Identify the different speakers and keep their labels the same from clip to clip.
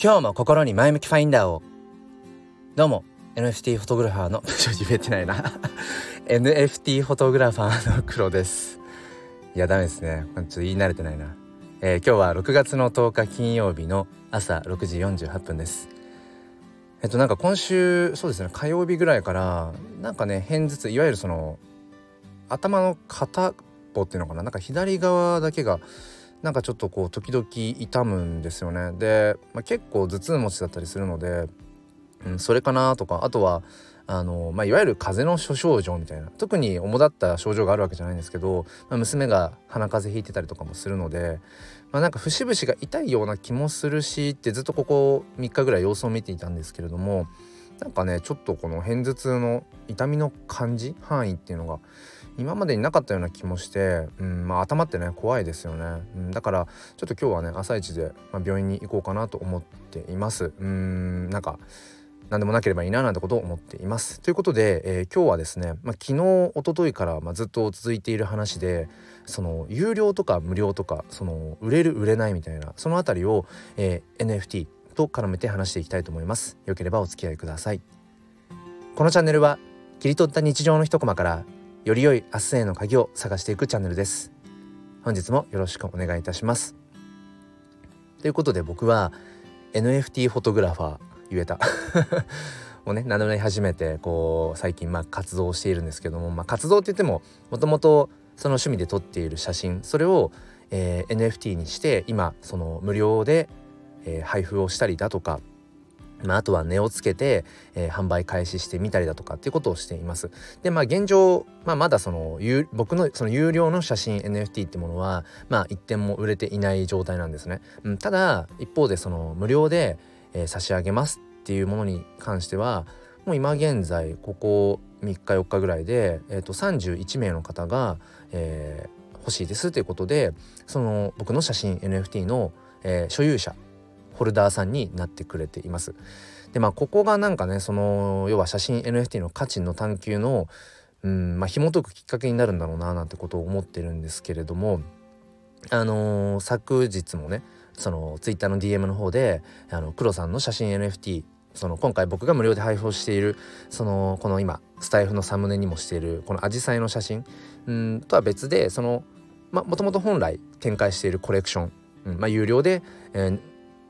Speaker 1: 今日も心に前向きファインダーを。どうも NFT フォトグラファーの 言えてないな。NFT フォトグラファーの黒です。いやダメですね。ちょっと言い慣れてないな、えー、今日は6月の10日金曜日の朝6時48分です。えっとなんか今週そうですね火曜日ぐらいからなんかね片頭痛いわゆるその頭の片っぽっていうのかな？なんか左側だけがなんかちょっとこう時々痛むんですよね。で、まあ、結構頭痛持ちだったりするので、うん、それかなとかあとはあの、まあ、いわゆる風邪の諸症状みたいな特に主だった症状があるわけじゃないんですけど、まあ、娘が鼻風邪ひいてたりとかもするので、まあ、なんか節々が痛いような気もするしってずっとここ3日ぐらい様子を見ていたんですけれどもなんかねちょっとこの片頭痛の痛みの感じ範囲っていうのが今までになかったような気もして、うんまあ、頭ってね怖いですよね、うん、だからちょっと今日はね朝一で、まあ、病院に行こうかなと思っていますうんなんか何でもなければいいななんてことを思っています。ということで、えー、今日はですね、まあ、昨日一昨日から、まあ、ずっと続いている話でその有料とか無料とかその売れる売れないみたいなその辺りを、えー、NFT と絡めて話していきたいと思います。よければお付き合いください。このチャンネルは切り取った日常の一コマからより良い明日への鍵を探していくチャンネルです。本日もよろしくお願いいたします。ということで僕は NFT フォトグラファー言えた。をね名乗り始めてこう最近まあ活動しているんですけども、まあ、活動って言ってももともとその趣味で撮っている写真それを、えー、NFT にして今その無料で、えー、配布をしたりだとかまあ、あとは値をつけて、えー、販売開始してみたりだとかっていうことをしています。でまあ現状、まあ、まだその僕のその有料の写真 NFT ってものはまあ一点も売れていない状態なんですね。うん、ただ一方でその無料で、えー、差し上げますっていうものに関してはもう今現在ここ3日4日ぐらいで、えー、と31名の方が、えー、欲しいですということでその僕の写真 NFT の、えー、所有者ホルダーさんになってくれています。でまあここがなんかねその要は写真 NFT の価値の探求のうんまあ紐解くきっかけになるんだろうななんてことを思ってるんですけれどもあのー、昨日もねそのツイッターの DM の方であの黒さんの写真 NFT その今回僕が無料で配布しているそのこの今スタイフのサムネにもしているこのアジサイの写真うんとは別でそのもともと本来展開しているコレクション、うんまあ、有料で、えー、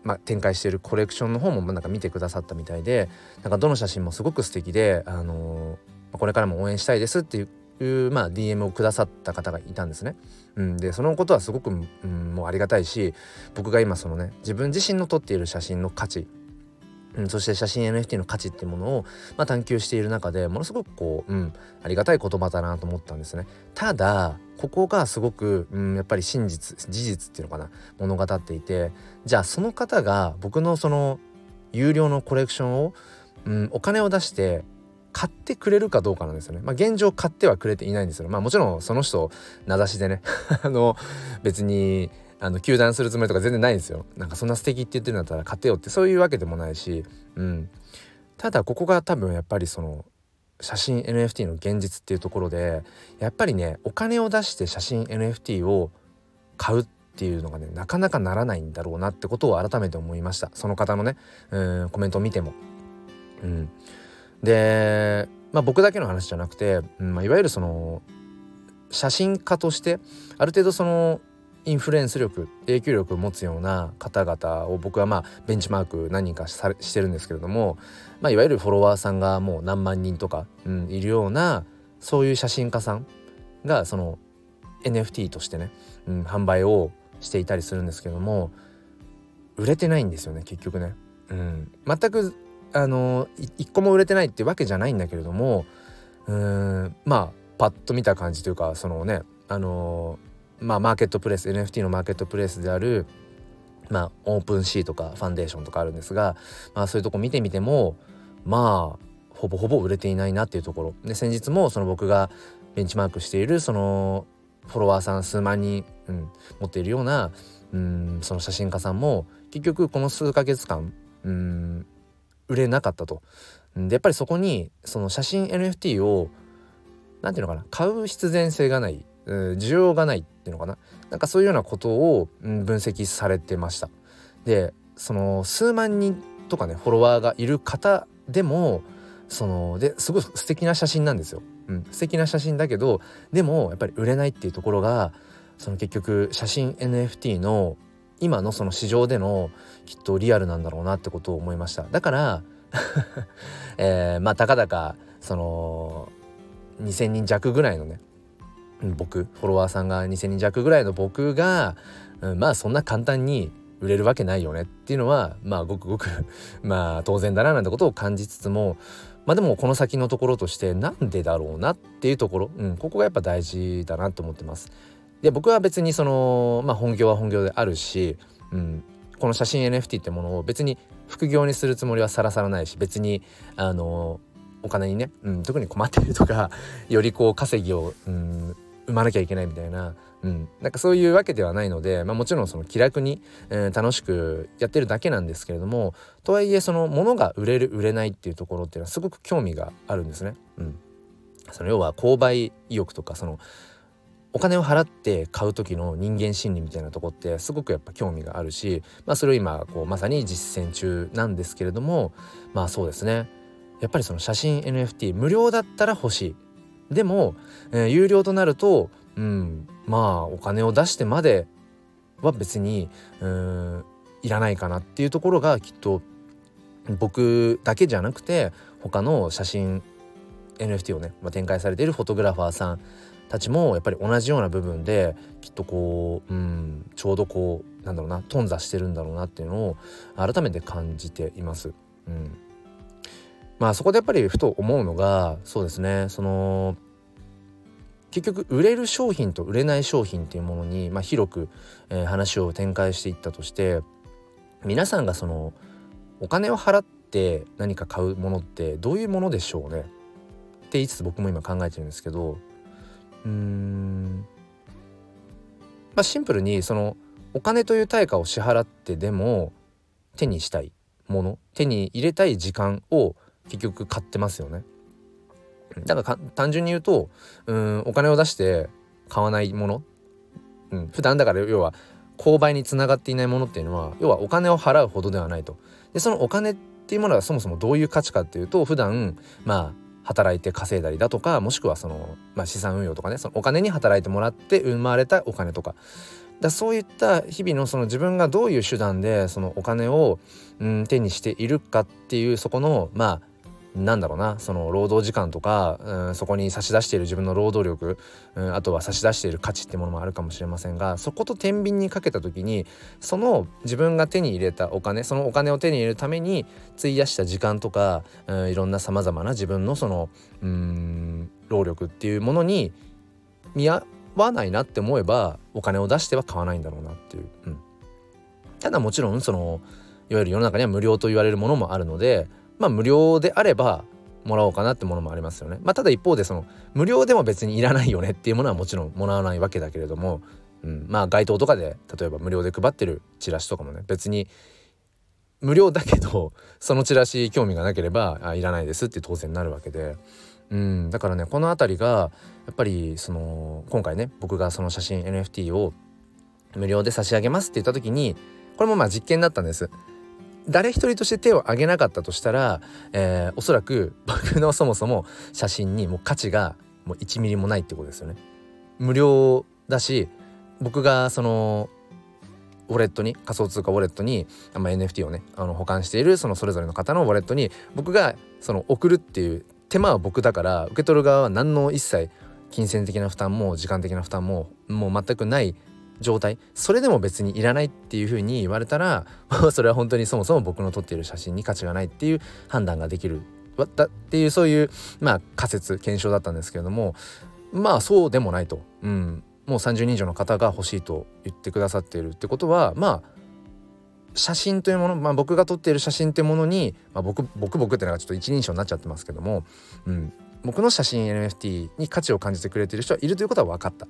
Speaker 1: まあ、展開しているコレクションの方もなんか見てくださったみたいでなんかどの写真もすごく素敵で、あのー、これからも応援したいですっていうまあ、DM をくださった方がいたんですね。うん、でそのことはすごく、うん、もうありがたいし僕が今そのね自分自身の撮っている写真の価値うん、そして写真 NFT の価値っていうものを、まあ、探求している中でものすごくこう、うん、ありがたい言葉だなと思ったんですね。ただここがすごく、うん、やっぱり真実事実っていうのかな物語っていてじゃあその方が僕のその有料のコレクションを、うん、お金を出して買ってくれるかどうかなんですよね。まあ、現状買ってはくれていないんですよ。まあもちろんその人名指しでね あの別にあの糾弾するつもりとか全然ないんですよ。なんかそんな素敵って言ってるんだったら買てよってそういうわけでもないし、うん、ただここが多分やっぱりその写真 NFT の現実っていうところでやっぱりねお金を出して写真 NFT を買うっていうのがねなかなかならないんだろうなってことを改めて思いました。その方のねうんコメントを見ても。うん、で、まあ、僕だけの話じゃなくて、うんまあ、いわゆるその写真家としてある程度そのインフルエンス力影響力を持つような方々を僕はまあベンチマーク何人かしてるんですけれども、まあ、いわゆるフォロワーさんがもう何万人とか、うん、いるようなそういう写真家さんがその NFT としてね、うん、販売をしていたりするんですけども売れてないんですよね結局ね。うん、全くあの一個も売れてないってわけじゃないんだけれどもうんまあパッと見た感じというかそのねあのまあ、マーケットプレイス NFT のマーケットプレイスである、まあ、オープンシーとかファンデーションとかあるんですが、まあ、そういうとこ見てみてもまあほぼほぼ売れていないなっていうところで先日もその僕がベンチマークしているそのフォロワーさん数万人、うん、持っているようなうんその写真家さんも結局この数ヶ月間うん売れなかったと。でやっぱりそこにその写真 NFT を何て言うのかな買う必然性がない需要がないっていうのかな？なんかそういうようなことを、分析されてました。でその数万人とかねフォロワーがいる方でもそのですごい素敵な写真なんですよ。うん、素敵な写真だけどでもやっぱり売れないっていうところがその結局写真 NFT の今のその市場でのきっとリアルなんだろうなってことを思いましただから えー、まあたかだかその2,000人弱ぐらいのね僕フォロワーさんが2,000人弱ぐらいの僕が、うん、まあそんな簡単に売れるわけないよねっていうのはまあごくごく まあ当然だななんてことを感じつつもまあでもこの先のところとしてなんでだろうなっていうところ、うん、ここがやっぱ大事だなと思ってます。で僕は別にその、まあ、本業は本業であるし、うん、この写真 NFT ってものを別に副業にするつもりはさらさらないし別にあのお金にね、うん、特に困ってるとかよりこう稼ぎを、うん、生まなきゃいけないみたいな、うん、なんかそういうわけではないので、まあ、もちろんその気楽に、えー、楽しくやってるだけなんですけれどもとはいえその物が売れる売れないっていうところっていうのはすごく興味があるんですね。うん、その要は購買意欲とかそのお金を払って買う時の人間心理みたいなとこってすごくやっぱ興味があるし、まあ、それを今こうまさに実践中なんですけれどもまあそうですね。やっぱりその写真 NFT 無料だったら欲しい。でも、えー、有料となると、うん、まあお金を出してまでは別にうんいらないかなっていうところがきっと僕だけじゃなくて他の写真 NFT をね、まあ、展開されているフォトグラファーさんたちもやっぱり同じような部分できっとこう、うん、ちょうどこうなんだろうな頓挫してるんだろうなっていうのを改めて感じています。うん、まあそこでやっぱりふと思うのがそうですね。その結局売れる商品と売れない商品っていうものに、まあ、広く、えー、話を展開していったとして皆さんがそのお金を払って何か買うものってどういうものでしょうね？って言いつつ僕も今考えてるんですけどうーんまあシンプルにそのお金という対価を支払ってでも手にしたいもの手に入れたい時間を結局買ってますよね。だから単純に言うとうんお金を出して買わないもの、うん、普段だから要は購買につながっていないものっていうのは要はお金を払うほどではないと。でそのお金っていうものはそもそもどういう価値かっていうと普段まあ働いて稼いだりだとかもしくはその、まあ、資産運用とかねそのお金に働いてもらって生まれたお金とかだそういった日々のその自分がどういう手段でそのお金を、うん、手にしているかっていうそこのまあなんだろうなその労働時間とか、うん、そこに差し出している自分の労働力、うん、あとは差し出している価値ってものもあるかもしれませんがそこと天秤にかけた時にその自分が手に入れたお金そのお金を手に入れるために費やした時間とか、うん、いろんなさまざまな自分のそのうん労力っていうものに見合わないなって思えばお金を出しては買わないんだろうなっていう。うん、ただもちろんそのいわゆる世の中には無料と言われるものもあるのでまあ無料であればもらおうかなってものもありますよね。まあただ一方でその無料でも別にいらないよねっていうものはもちろんもらわないわけだけれども、うん、まあ街頭とかで例えば無料で配ってるチラシとかもね別に無料だけどそのチラシ興味がなければあいらないですって当然なるわけで。うん、だからねこの辺りがやっぱりその今回ね僕がその写真 NFT を無料で差し上げますって言った時にこれもまあ実験だったんです。誰一人として手を挙げなかったとしたら、えー、おそらく僕のそもそも写真にもう価値がもう1ミリもないってことですよね。無料だし僕がそのウォレットに仮想通貨ウォレットに、まあ、NFT をねあの保管しているそのそれぞれの方のウォレットに僕がその送るっていう手間は僕だから受け取る側は何の一切金銭的な負担も時間的な負担ももう全くない状態。それでも別にいらないっていうふうに言われたら それは本当にそもそも僕の撮っている写真に価値がないっていう判断ができる。だっていうそういうまあ仮説検証だったんですけれどもまあそうでもないと、うん、もう30人以上の方が欲しいと言ってくださっているってことはまあ写真というもの、まあ、僕が撮っている写真っていうものに、まあ僕、僕僕ってのがちょっと一人称になっちゃってますけども、うん、僕の写真 NFT に価値を感じてくれてる人はいるということは分かった。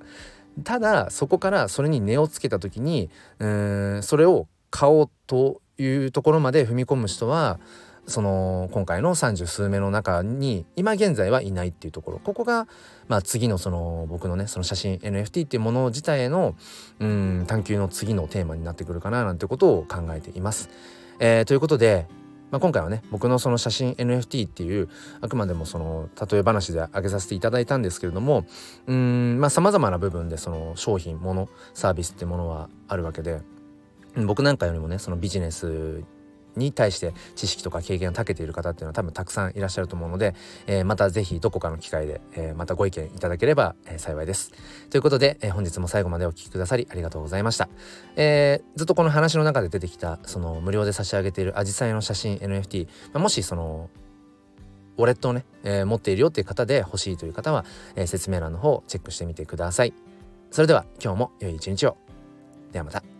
Speaker 1: ただそこからそれに値をつけた時にうんそれを買おうというところまで踏み込む人はその今回の三十数名の中に今現在はいないっていうところここが、まあ、次のその僕のねその写真 NFT っていうもの自体へのうん探求の次のテーマになってくるかななんてことを考えています。えー、ということで、まあ、今回はね僕のその写真 NFT っていうあくまでもその例え話で挙げさせていただいたんですけれどもうんまあさまざまな部分でその商品ものサービスってものはあるわけで僕なんかよりもねそのビジネスに対して知識とか経験が長けている方っていうのは多分たくさんいらっしゃると思うので、えー、また是非どこかの機会で、えー、またご意見いただければ、えー、幸いです。ということで、え本日も最後までお聴きくださりありがとうございました。えずっとこの話の中で出てきたその無料で差し上げているアジサイの写真 NFT、まあ、もしそのウォレットをね、え持っているよっていう方で欲しいという方は、え説明欄の方をチェックしてみてください。それでは今日も良い一日を。ではまた。